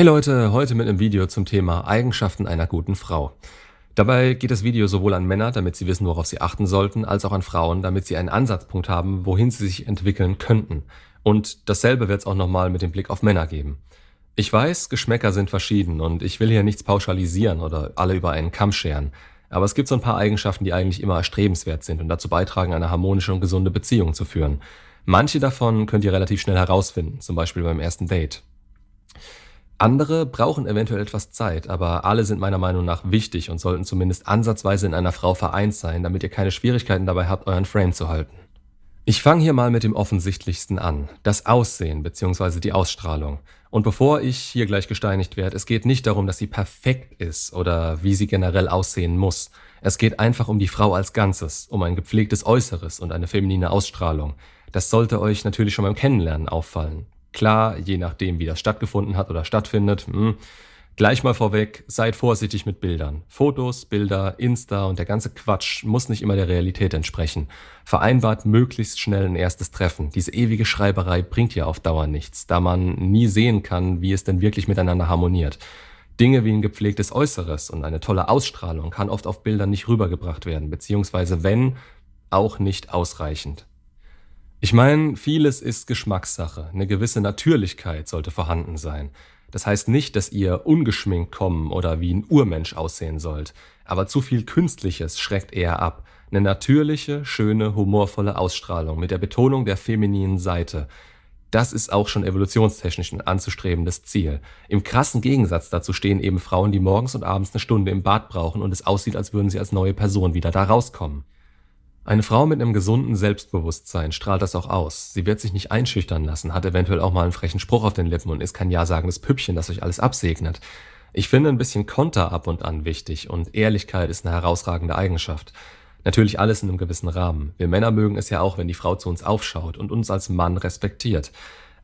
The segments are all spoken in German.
Hey Leute, heute mit einem Video zum Thema Eigenschaften einer guten Frau. Dabei geht das Video sowohl an Männer, damit sie wissen, worauf sie achten sollten, als auch an Frauen, damit sie einen Ansatzpunkt haben, wohin sie sich entwickeln könnten. Und dasselbe wird es auch nochmal mit dem Blick auf Männer geben. Ich weiß, Geschmäcker sind verschieden und ich will hier nichts pauschalisieren oder alle über einen Kamm scheren. Aber es gibt so ein paar Eigenschaften, die eigentlich immer erstrebenswert sind und dazu beitragen, eine harmonische und gesunde Beziehung zu führen. Manche davon könnt ihr relativ schnell herausfinden, zum Beispiel beim ersten Date. Andere brauchen eventuell etwas Zeit, aber alle sind meiner Meinung nach wichtig und sollten zumindest ansatzweise in einer Frau vereint sein, damit ihr keine Schwierigkeiten dabei habt, euren Frame zu halten. Ich fange hier mal mit dem offensichtlichsten an, das Aussehen bzw. die Ausstrahlung. Und bevor ich hier gleich gesteinigt werde, es geht nicht darum, dass sie perfekt ist oder wie sie generell aussehen muss. Es geht einfach um die Frau als Ganzes, um ein gepflegtes Äußeres und eine feminine Ausstrahlung. Das sollte euch natürlich schon beim Kennenlernen auffallen. Klar, je nachdem, wie das stattgefunden hat oder stattfindet. Hm, gleich mal vorweg, seid vorsichtig mit Bildern. Fotos, Bilder, Insta und der ganze Quatsch muss nicht immer der Realität entsprechen. Vereinbart möglichst schnell ein erstes Treffen. Diese ewige Schreiberei bringt ja auf Dauer nichts, da man nie sehen kann, wie es denn wirklich miteinander harmoniert. Dinge wie ein gepflegtes Äußeres und eine tolle Ausstrahlung kann oft auf Bildern nicht rübergebracht werden, beziehungsweise wenn, auch nicht ausreichend. Ich meine, vieles ist Geschmackssache. Eine gewisse Natürlichkeit sollte vorhanden sein. Das heißt nicht, dass ihr ungeschminkt kommen oder wie ein Urmensch aussehen sollt. Aber zu viel Künstliches schreckt eher ab. Eine natürliche, schöne, humorvolle Ausstrahlung mit der Betonung der femininen Seite. Das ist auch schon evolutionstechnisch ein anzustrebendes Ziel. Im krassen Gegensatz dazu stehen eben Frauen, die morgens und abends eine Stunde im Bad brauchen und es aussieht, als würden sie als neue Person wieder da rauskommen. Eine Frau mit einem gesunden Selbstbewusstsein strahlt das auch aus. Sie wird sich nicht einschüchtern lassen, hat eventuell auch mal einen frechen Spruch auf den Lippen und ist kein ja-sagendes Püppchen, das euch alles absegnet. Ich finde ein bisschen Konter ab und an wichtig und Ehrlichkeit ist eine herausragende Eigenschaft. Natürlich alles in einem gewissen Rahmen. Wir Männer mögen es ja auch, wenn die Frau zu uns aufschaut und uns als Mann respektiert.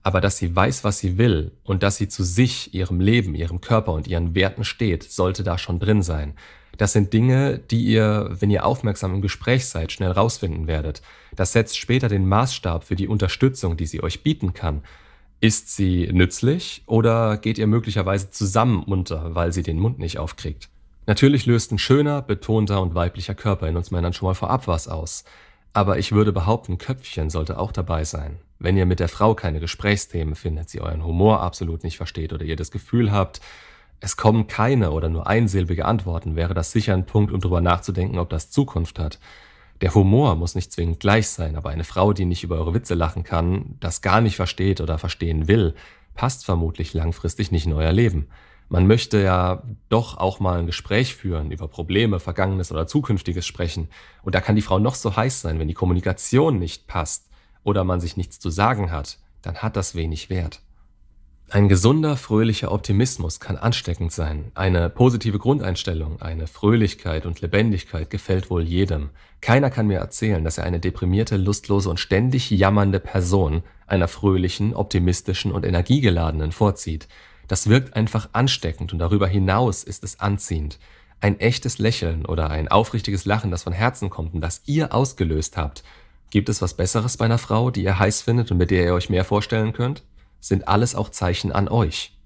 Aber dass sie weiß, was sie will und dass sie zu sich, ihrem Leben, ihrem Körper und ihren Werten steht, sollte da schon drin sein. Das sind Dinge, die ihr, wenn ihr aufmerksam im Gespräch seid, schnell rausfinden werdet. Das setzt später den Maßstab für die Unterstützung, die sie euch bieten kann. Ist sie nützlich oder geht ihr möglicherweise zusammen unter, weil sie den Mund nicht aufkriegt? Natürlich löst ein schöner, betonter und weiblicher Körper in uns Männern schon mal vorab was aus. Aber ich würde behaupten, Köpfchen sollte auch dabei sein. Wenn ihr mit der Frau keine Gesprächsthemen findet, sie euren Humor absolut nicht versteht oder ihr das Gefühl habt, es kommen keine oder nur einsilbige Antworten, wäre das sicher ein Punkt, um darüber nachzudenken, ob das Zukunft hat. Der Humor muss nicht zwingend gleich sein, aber eine Frau, die nicht über eure Witze lachen kann, das gar nicht versteht oder verstehen will, passt vermutlich langfristig nicht in euer Leben. Man möchte ja doch auch mal ein Gespräch führen, über Probleme, Vergangenes oder Zukünftiges sprechen. Und da kann die Frau noch so heiß sein, wenn die Kommunikation nicht passt oder man sich nichts zu sagen hat, dann hat das wenig Wert. Ein gesunder, fröhlicher Optimismus kann ansteckend sein. Eine positive Grundeinstellung, eine Fröhlichkeit und Lebendigkeit gefällt wohl jedem. Keiner kann mir erzählen, dass er eine deprimierte, lustlose und ständig jammernde Person einer fröhlichen, optimistischen und energiegeladenen vorzieht. Das wirkt einfach ansteckend und darüber hinaus ist es anziehend. Ein echtes Lächeln oder ein aufrichtiges Lachen, das von Herzen kommt und das ihr ausgelöst habt. Gibt es was Besseres bei einer Frau, die ihr heiß findet und mit der ihr euch mehr vorstellen könnt? Sind alles auch Zeichen an euch.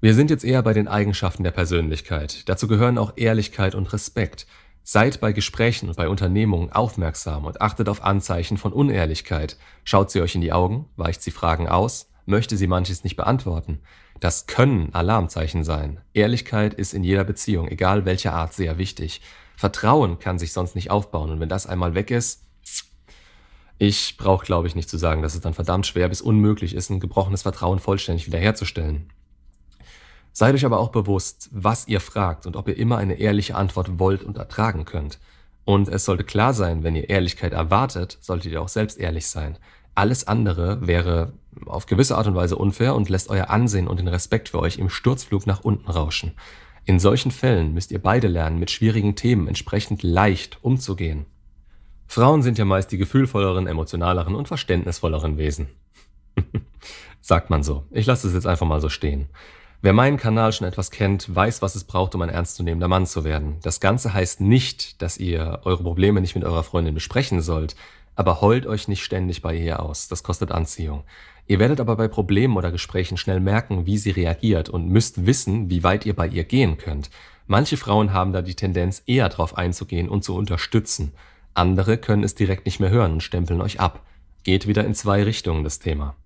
Wir sind jetzt eher bei den Eigenschaften der Persönlichkeit. Dazu gehören auch Ehrlichkeit und Respekt. Seid bei Gesprächen und bei Unternehmungen aufmerksam und achtet auf Anzeichen von Unehrlichkeit. Schaut sie euch in die Augen, weicht sie Fragen aus, möchte sie manches nicht beantworten. Das können Alarmzeichen sein. Ehrlichkeit ist in jeder Beziehung, egal welcher Art, sehr wichtig. Vertrauen kann sich sonst nicht aufbauen und wenn das einmal weg ist, ich brauche, glaube ich, nicht zu sagen, dass es dann verdammt schwer bis unmöglich ist, ein gebrochenes Vertrauen vollständig wiederherzustellen. Seid euch aber auch bewusst, was ihr fragt und ob ihr immer eine ehrliche Antwort wollt und ertragen könnt. Und es sollte klar sein, wenn ihr Ehrlichkeit erwartet, solltet ihr auch selbst ehrlich sein. Alles andere wäre auf gewisse Art und Weise unfair und lässt euer Ansehen und den Respekt für euch im Sturzflug nach unten rauschen. In solchen Fällen müsst ihr beide lernen, mit schwierigen Themen entsprechend leicht umzugehen. Frauen sind ja meist die gefühlvolleren, emotionaleren und verständnisvolleren Wesen. Sagt man so. Ich lasse es jetzt einfach mal so stehen. Wer meinen Kanal schon etwas kennt, weiß, was es braucht, um ein ernstzunehmender Mann zu werden. Das Ganze heißt nicht, dass ihr eure Probleme nicht mit eurer Freundin besprechen sollt, Aber heult euch nicht ständig bei ihr aus, das kostet Anziehung. Ihr werdet aber bei Problemen oder Gesprächen schnell merken, wie sie reagiert und müsst wissen, wie weit ihr bei ihr gehen könnt. Manche Frauen haben da die Tendenz, eher drauf einzugehen und zu unterstützen. Andere können es direkt nicht mehr hören und stempeln euch ab. Geht wieder in zwei Richtungen das Thema.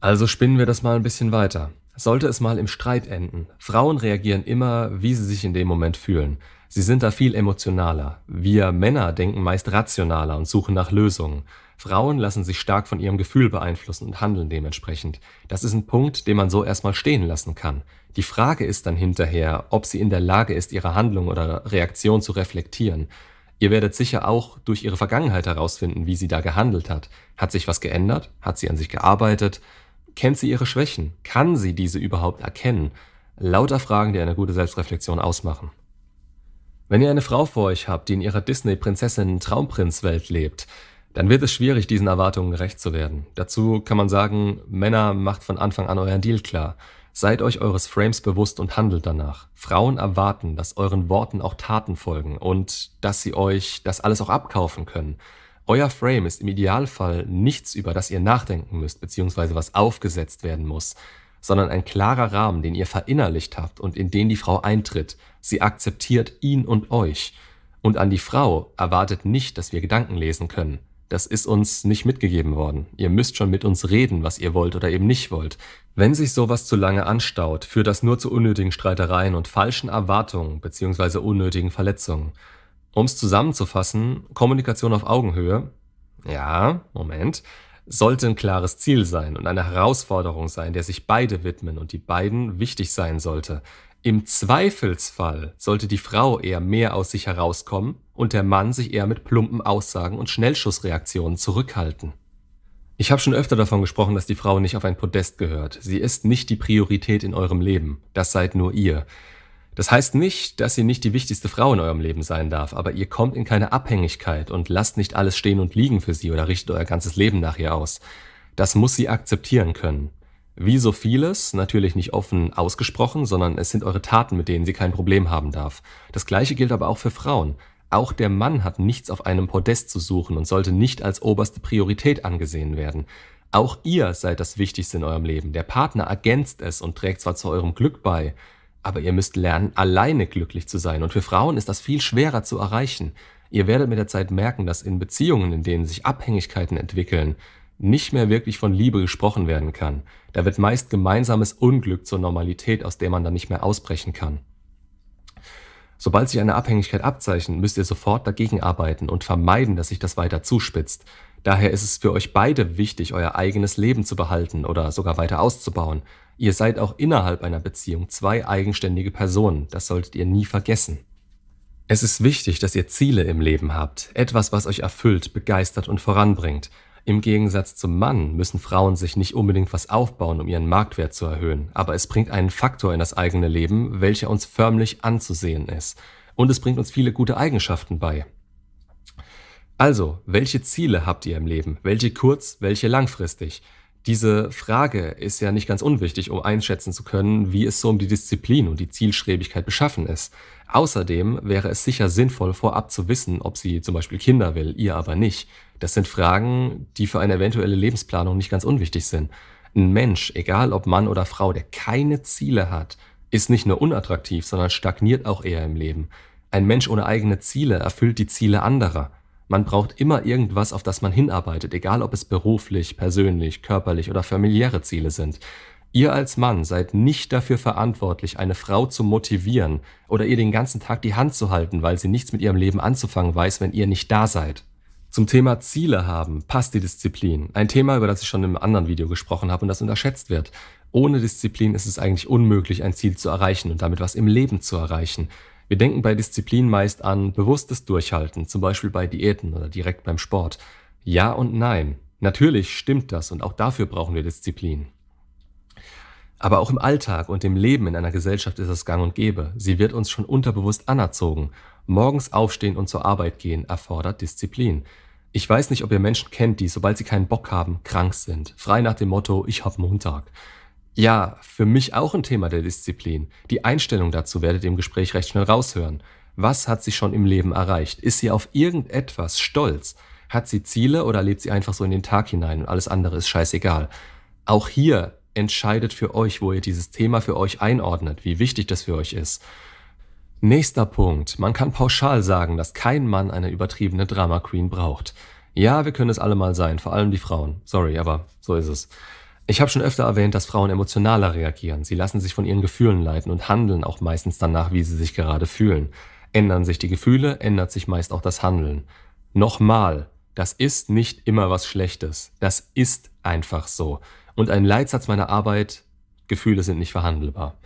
Also spinnen wir das mal ein bisschen weiter. Sollte es mal im Streit enden. Frauen reagieren immer, wie sie sich in dem Moment fühlen. Sie sind da viel emotionaler. Wir Männer denken meist rationaler und suchen nach Lösungen. Frauen lassen sich stark von ihrem Gefühl beeinflussen und handeln dementsprechend. Das ist ein Punkt, den man so erstmal stehen lassen kann. Die Frage ist dann hinterher, ob sie in der Lage ist, ihre Handlung oder Reaktion zu reflektieren. Ihr werdet sicher auch durch ihre Vergangenheit herausfinden, wie sie da gehandelt hat. Hat sich was geändert? Hat sie an sich gearbeitet? Kennt sie ihre Schwächen? Kann sie diese überhaupt erkennen? Lauter Fragen, die eine gute Selbstreflexion ausmachen. Wenn ihr eine Frau vor euch habt, die in ihrer Disney-Prinzessin-Traumprinz-Welt lebt, dann wird es schwierig, diesen Erwartungen gerecht zu werden. Dazu kann man sagen, Männer macht von Anfang an euren Deal klar. Seid euch eures Frames bewusst und handelt danach. Frauen erwarten, dass euren Worten auch Taten folgen und dass sie euch das alles auch abkaufen können. Euer Frame ist im Idealfall nichts, über das ihr nachdenken müsst, beziehungsweise was aufgesetzt werden muss, sondern ein klarer Rahmen, den ihr verinnerlicht habt und in den die Frau eintritt. Sie akzeptiert ihn und euch. Und an die Frau erwartet nicht, dass wir Gedanken lesen können. Das ist uns nicht mitgegeben worden. Ihr müsst schon mit uns reden, was ihr wollt oder eben nicht wollt. Wenn sich sowas zu lange anstaut, führt das nur zu unnötigen Streitereien und falschen Erwartungen bzw. unnötigen Verletzungen. Um es zusammenzufassen, Kommunikation auf Augenhöhe, ja, Moment, sollte ein klares Ziel sein und eine Herausforderung sein, der sich beide widmen und die beiden wichtig sein sollte. Im Zweifelsfall sollte die Frau eher mehr aus sich herauskommen und der Mann sich eher mit plumpen Aussagen und Schnellschussreaktionen zurückhalten. Ich habe schon öfter davon gesprochen, dass die Frau nicht auf ein Podest gehört. Sie ist nicht die Priorität in eurem Leben. Das seid nur ihr. Das heißt nicht, dass sie nicht die wichtigste Frau in eurem Leben sein darf, aber ihr kommt in keine Abhängigkeit und lasst nicht alles stehen und liegen für sie oder richtet euer ganzes Leben nach ihr aus. Das muss sie akzeptieren können. Wie so vieles, natürlich nicht offen ausgesprochen, sondern es sind eure Taten, mit denen sie kein Problem haben darf. Das gleiche gilt aber auch für Frauen. Auch der Mann hat nichts auf einem Podest zu suchen und sollte nicht als oberste Priorität angesehen werden. Auch ihr seid das Wichtigste in eurem Leben. Der Partner ergänzt es und trägt zwar zu eurem Glück bei, aber ihr müsst lernen, alleine glücklich zu sein. Und für Frauen ist das viel schwerer zu erreichen. Ihr werdet mit der Zeit merken, dass in Beziehungen, in denen sich Abhängigkeiten entwickeln, nicht mehr wirklich von Liebe gesprochen werden kann. Da wird meist gemeinsames Unglück zur Normalität, aus der man dann nicht mehr ausbrechen kann. Sobald sich eine Abhängigkeit abzeichnet, müsst ihr sofort dagegen arbeiten und vermeiden, dass sich das weiter zuspitzt. Daher ist es für euch beide wichtig, euer eigenes Leben zu behalten oder sogar weiter auszubauen. Ihr seid auch innerhalb einer Beziehung zwei eigenständige Personen, das solltet ihr nie vergessen. Es ist wichtig, dass ihr Ziele im Leben habt, etwas, was euch erfüllt, begeistert und voranbringt. Im Gegensatz zum Mann müssen Frauen sich nicht unbedingt was aufbauen, um ihren Marktwert zu erhöhen, aber es bringt einen Faktor in das eigene Leben, welcher uns förmlich anzusehen ist. Und es bringt uns viele gute Eigenschaften bei. Also, welche Ziele habt ihr im Leben? Welche kurz, welche langfristig? Diese Frage ist ja nicht ganz unwichtig, um einschätzen zu können, wie es so um die Disziplin und die Zielstrebigkeit beschaffen ist. Außerdem wäre es sicher sinnvoll, vorab zu wissen, ob sie zum Beispiel Kinder will, ihr aber nicht. Das sind Fragen, die für eine eventuelle Lebensplanung nicht ganz unwichtig sind. Ein Mensch, egal ob Mann oder Frau, der keine Ziele hat, ist nicht nur unattraktiv, sondern stagniert auch eher im Leben. Ein Mensch ohne eigene Ziele erfüllt die Ziele anderer. Man braucht immer irgendwas, auf das man hinarbeitet, egal ob es beruflich, persönlich, körperlich oder familiäre Ziele sind. Ihr als Mann seid nicht dafür verantwortlich, eine Frau zu motivieren oder ihr den ganzen Tag die Hand zu halten, weil sie nichts mit ihrem Leben anzufangen weiß, wenn ihr nicht da seid. Zum Thema Ziele haben passt die Disziplin. Ein Thema, über das ich schon im anderen Video gesprochen habe und das unterschätzt wird. Ohne Disziplin ist es eigentlich unmöglich, ein Ziel zu erreichen und damit was im Leben zu erreichen. Wir denken bei Disziplin meist an bewusstes Durchhalten, zum Beispiel bei Diäten oder direkt beim Sport. Ja und nein. Natürlich stimmt das und auch dafür brauchen wir Disziplin. Aber auch im Alltag und im Leben in einer Gesellschaft ist es gang und gäbe. Sie wird uns schon unterbewusst anerzogen. Morgens aufstehen und zur Arbeit gehen erfordert Disziplin. Ich weiß nicht, ob ihr Menschen kennt, die, sobald sie keinen Bock haben, krank sind. Frei nach dem Motto, ich hab Montag. Ja, für mich auch ein Thema der Disziplin. Die Einstellung dazu werdet ihr im Gespräch recht schnell raushören. Was hat sie schon im Leben erreicht? Ist sie auf irgendetwas stolz? Hat sie Ziele oder lebt sie einfach so in den Tag hinein und alles andere ist scheißegal? Auch hier entscheidet für euch, wo ihr dieses Thema für euch einordnet, wie wichtig das für euch ist. Nächster Punkt. Man kann pauschal sagen, dass kein Mann eine übertriebene Drama Queen braucht. Ja, wir können es alle mal sein, vor allem die Frauen. Sorry, aber so ist es. Ich habe schon öfter erwähnt, dass Frauen emotionaler reagieren. Sie lassen sich von ihren Gefühlen leiten und handeln auch meistens danach, wie sie sich gerade fühlen. Ändern sich die Gefühle, ändert sich meist auch das Handeln. Nochmal, das ist nicht immer was Schlechtes. Das ist einfach so. Und ein Leitsatz meiner Arbeit, Gefühle sind nicht verhandelbar.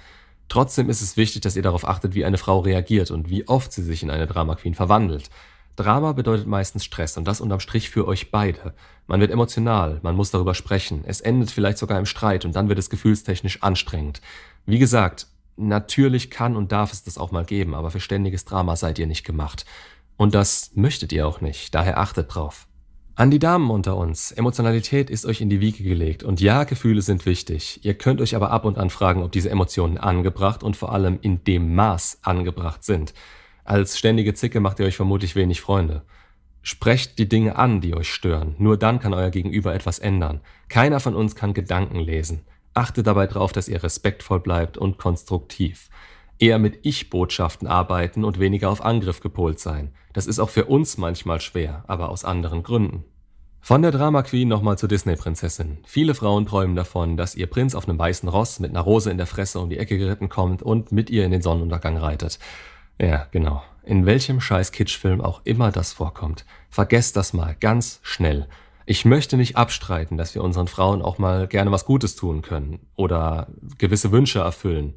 Trotzdem ist es wichtig, dass ihr darauf achtet, wie eine Frau reagiert und wie oft sie sich in eine Drama Queen verwandelt. Drama bedeutet meistens Stress und das unterm Strich für euch beide. Man wird emotional, man muss darüber sprechen, es endet vielleicht sogar im Streit und dann wird es gefühlstechnisch anstrengend. Wie gesagt, natürlich kann und darf es das auch mal geben, aber für ständiges Drama seid ihr nicht gemacht. Und das möchtet ihr auch nicht, daher achtet drauf. An die Damen unter uns. Emotionalität ist euch in die Wiege gelegt und ja, Gefühle sind wichtig. Ihr könnt euch aber ab und an fragen, ob diese Emotionen angebracht und vor allem in dem Maß angebracht sind. Als ständige Zicke macht ihr euch vermutlich wenig Freunde. Sprecht die Dinge an, die euch stören. Nur dann kann euer Gegenüber etwas ändern. Keiner von uns kann Gedanken lesen. Achtet dabei darauf, dass ihr respektvoll bleibt und konstruktiv eher mit Ich-Botschaften arbeiten und weniger auf Angriff gepolt sein. Das ist auch für uns manchmal schwer, aber aus anderen Gründen. Von der Drama Queen nochmal zur Disney-Prinzessin. Viele Frauen träumen davon, dass ihr Prinz auf einem weißen Ross mit einer Rose in der Fresse um die Ecke geritten kommt und mit ihr in den Sonnenuntergang reitet. Ja, genau. In welchem scheiß Kitschfilm auch immer das vorkommt. Vergesst das mal ganz schnell. Ich möchte nicht abstreiten, dass wir unseren Frauen auch mal gerne was Gutes tun können oder gewisse Wünsche erfüllen.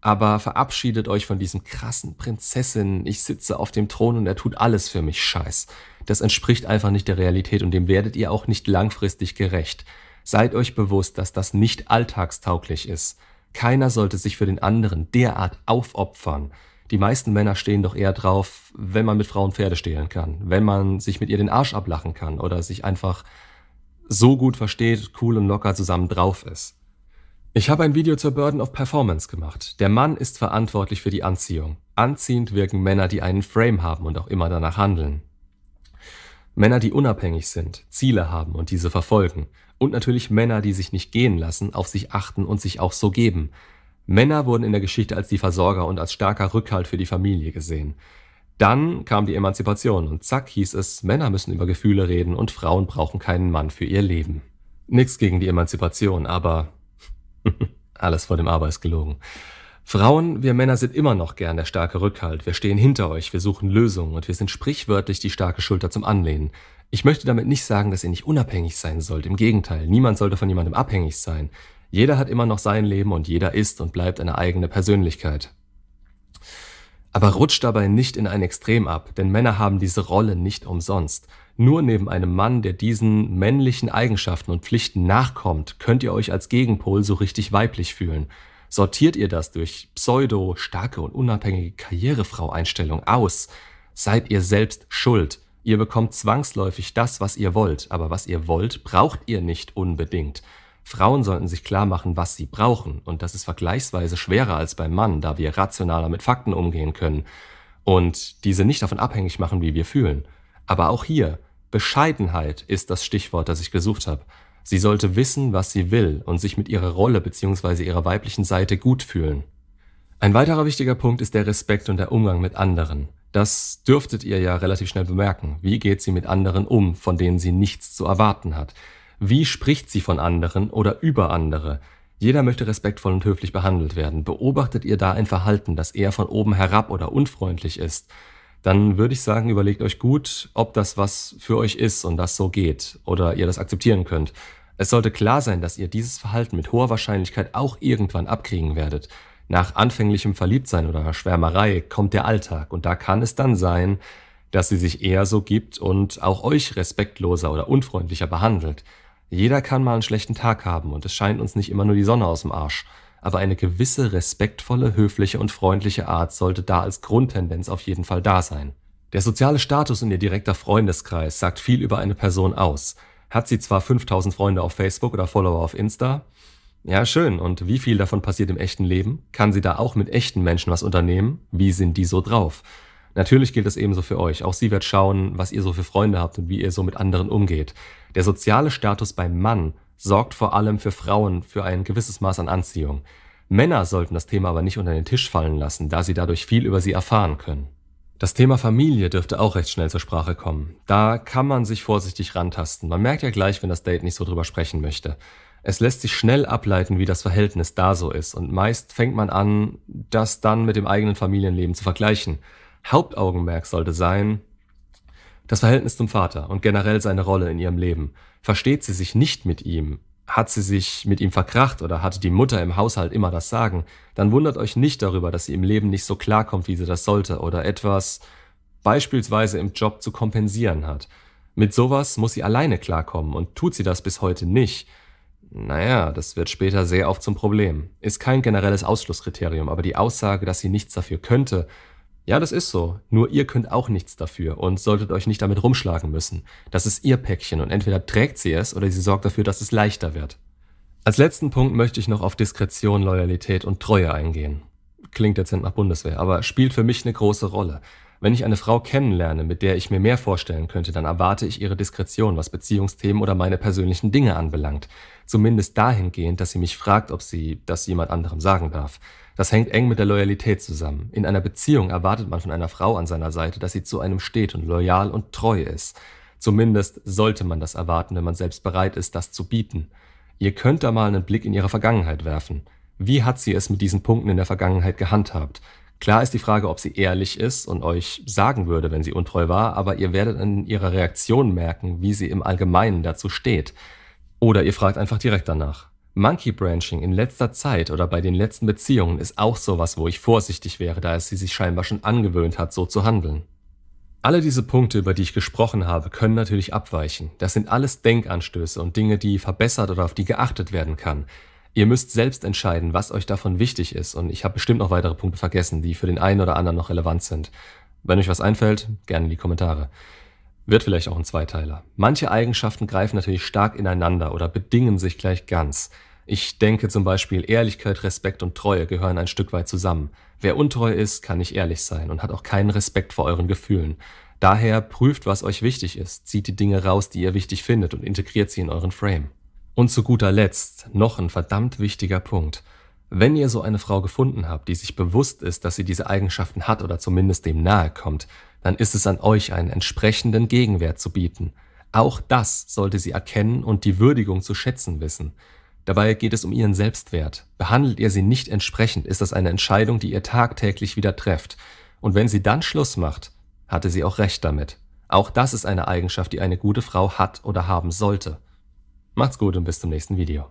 Aber verabschiedet euch von diesem krassen Prinzessin, ich sitze auf dem Thron und er tut alles für mich Scheiß. Das entspricht einfach nicht der Realität und dem werdet ihr auch nicht langfristig gerecht. Seid euch bewusst, dass das nicht alltagstauglich ist. Keiner sollte sich für den anderen derart aufopfern. Die meisten Männer stehen doch eher drauf, wenn man mit Frauen Pferde stehlen kann, wenn man sich mit ihr den Arsch ablachen kann oder sich einfach so gut versteht, cool und locker zusammen drauf ist. Ich habe ein Video zur Burden of Performance gemacht. Der Mann ist verantwortlich für die Anziehung. Anziehend wirken Männer, die einen Frame haben und auch immer danach handeln. Männer, die unabhängig sind, Ziele haben und diese verfolgen. Und natürlich Männer, die sich nicht gehen lassen, auf sich achten und sich auch so geben. Männer wurden in der Geschichte als die Versorger und als starker Rückhalt für die Familie gesehen. Dann kam die Emanzipation und zack hieß es, Männer müssen über Gefühle reden und Frauen brauchen keinen Mann für ihr Leben. Nix gegen die Emanzipation, aber Alles vor dem Aber ist gelogen. Frauen, wir Männer sind immer noch gern der starke Rückhalt. Wir stehen hinter euch, wir suchen Lösungen und wir sind sprichwörtlich die starke Schulter zum Anlehnen. Ich möchte damit nicht sagen, dass ihr nicht unabhängig sein sollt. Im Gegenteil, niemand sollte von jemandem abhängig sein. Jeder hat immer noch sein Leben und jeder ist und bleibt eine eigene Persönlichkeit. Aber rutscht dabei nicht in ein Extrem ab, denn Männer haben diese Rolle nicht umsonst. Nur neben einem Mann, der diesen männlichen Eigenschaften und Pflichten nachkommt, könnt ihr euch als Gegenpol so richtig weiblich fühlen. Sortiert ihr das durch pseudo, starke und unabhängige Karrierefrau-Einstellung aus, seid ihr selbst schuld. Ihr bekommt zwangsläufig das, was ihr wollt, aber was ihr wollt, braucht ihr nicht unbedingt. Frauen sollten sich klar machen, was sie brauchen, und das ist vergleichsweise schwerer als beim Mann, da wir rationaler mit Fakten umgehen können und diese nicht davon abhängig machen, wie wir fühlen. Aber auch hier, Bescheidenheit ist das Stichwort, das ich gesucht habe. Sie sollte wissen, was sie will und sich mit ihrer Rolle bzw. ihrer weiblichen Seite gut fühlen. Ein weiterer wichtiger Punkt ist der Respekt und der Umgang mit anderen. Das dürftet ihr ja relativ schnell bemerken. Wie geht sie mit anderen um, von denen sie nichts zu erwarten hat? Wie spricht sie von anderen oder über andere? Jeder möchte respektvoll und höflich behandelt werden. Beobachtet ihr da ein Verhalten, das eher von oben herab oder unfreundlich ist? Dann würde ich sagen, überlegt euch gut, ob das was für euch ist und das so geht oder ihr das akzeptieren könnt. Es sollte klar sein, dass ihr dieses Verhalten mit hoher Wahrscheinlichkeit auch irgendwann abkriegen werdet. Nach anfänglichem Verliebtsein oder Schwärmerei kommt der Alltag und da kann es dann sein, dass sie sich eher so gibt und auch euch respektloser oder unfreundlicher behandelt. Jeder kann mal einen schlechten Tag haben und es scheint uns nicht immer nur die Sonne aus dem Arsch. Aber eine gewisse respektvolle, höfliche und freundliche Art sollte da als Grundtendenz auf jeden Fall da sein. Der soziale Status in ihr direkter Freundeskreis sagt viel über eine Person aus. Hat sie zwar 5000 Freunde auf Facebook oder Follower auf Insta? Ja, schön. Und wie viel davon passiert im echten Leben? Kann sie da auch mit echten Menschen was unternehmen? Wie sind die so drauf? Natürlich gilt es ebenso für euch. Auch sie wird schauen, was ihr so für Freunde habt und wie ihr so mit anderen umgeht. Der soziale Status beim Mann sorgt vor allem für Frauen für ein gewisses Maß an Anziehung. Männer sollten das Thema aber nicht unter den Tisch fallen lassen, da sie dadurch viel über sie erfahren können. Das Thema Familie dürfte auch recht schnell zur Sprache kommen. Da kann man sich vorsichtig rantasten. Man merkt ja gleich, wenn das Date nicht so drüber sprechen möchte. Es lässt sich schnell ableiten, wie das Verhältnis da so ist, und meist fängt man an, das dann mit dem eigenen Familienleben zu vergleichen. Hauptaugenmerk sollte sein, das Verhältnis zum Vater und generell seine Rolle in ihrem Leben. Versteht sie sich nicht mit ihm, hat sie sich mit ihm verkracht oder hatte die Mutter im Haushalt immer das Sagen, dann wundert euch nicht darüber, dass sie im Leben nicht so klarkommt, wie sie das sollte oder etwas beispielsweise im Job zu kompensieren hat. Mit sowas muss sie alleine klarkommen und tut sie das bis heute nicht. Naja, das wird später sehr oft zum Problem. Ist kein generelles Ausschlusskriterium, aber die Aussage, dass sie nichts dafür könnte, ja, das ist so. Nur ihr könnt auch nichts dafür und solltet euch nicht damit rumschlagen müssen. Das ist ihr Päckchen und entweder trägt sie es oder sie sorgt dafür, dass es leichter wird. Als letzten Punkt möchte ich noch auf Diskretion, Loyalität und Treue eingehen. Klingt dezent nach Bundeswehr, aber spielt für mich eine große Rolle. Wenn ich eine Frau kennenlerne, mit der ich mir mehr vorstellen könnte, dann erwarte ich ihre Diskretion, was Beziehungsthemen oder meine persönlichen Dinge anbelangt. Zumindest dahingehend, dass sie mich fragt, ob sie das jemand anderem sagen darf. Das hängt eng mit der Loyalität zusammen. In einer Beziehung erwartet man von einer Frau an seiner Seite, dass sie zu einem steht und loyal und treu ist. Zumindest sollte man das erwarten, wenn man selbst bereit ist, das zu bieten. Ihr könnt da mal einen Blick in ihre Vergangenheit werfen. Wie hat sie es mit diesen Punkten in der Vergangenheit gehandhabt? Klar ist die Frage, ob sie ehrlich ist und euch sagen würde, wenn sie untreu war, aber ihr werdet in ihrer Reaktion merken, wie sie im Allgemeinen dazu steht. Oder ihr fragt einfach direkt danach. Monkey Branching in letzter Zeit oder bei den letzten Beziehungen ist auch sowas, wo ich vorsichtig wäre, da es sie sich scheinbar schon angewöhnt hat, so zu handeln. Alle diese Punkte, über die ich gesprochen habe, können natürlich abweichen. Das sind alles Denkanstöße und Dinge, die verbessert oder auf die geachtet werden kann. Ihr müsst selbst entscheiden, was euch davon wichtig ist und ich habe bestimmt noch weitere Punkte vergessen, die für den einen oder anderen noch relevant sind. Wenn euch was einfällt, gerne in die Kommentare. Wird vielleicht auch ein Zweiteiler. Manche Eigenschaften greifen natürlich stark ineinander oder bedingen sich gleich ganz. Ich denke zum Beispiel, Ehrlichkeit, Respekt und Treue gehören ein Stück weit zusammen. Wer untreu ist, kann nicht ehrlich sein und hat auch keinen Respekt vor euren Gefühlen. Daher prüft, was euch wichtig ist, zieht die Dinge raus, die ihr wichtig findet und integriert sie in euren Frame. Und zu guter Letzt noch ein verdammt wichtiger Punkt. Wenn ihr so eine Frau gefunden habt, die sich bewusst ist, dass sie diese Eigenschaften hat oder zumindest dem nahe kommt, dann ist es an euch, einen entsprechenden Gegenwert zu bieten. Auch das sollte sie erkennen und die Würdigung zu schätzen wissen. Dabei geht es um ihren Selbstwert. Behandelt ihr sie nicht entsprechend, ist das eine Entscheidung, die ihr tagtäglich wieder trefft. Und wenn sie dann Schluss macht, hatte sie auch recht damit. Auch das ist eine Eigenschaft, die eine gute Frau hat oder haben sollte. Macht's gut und bis zum nächsten Video.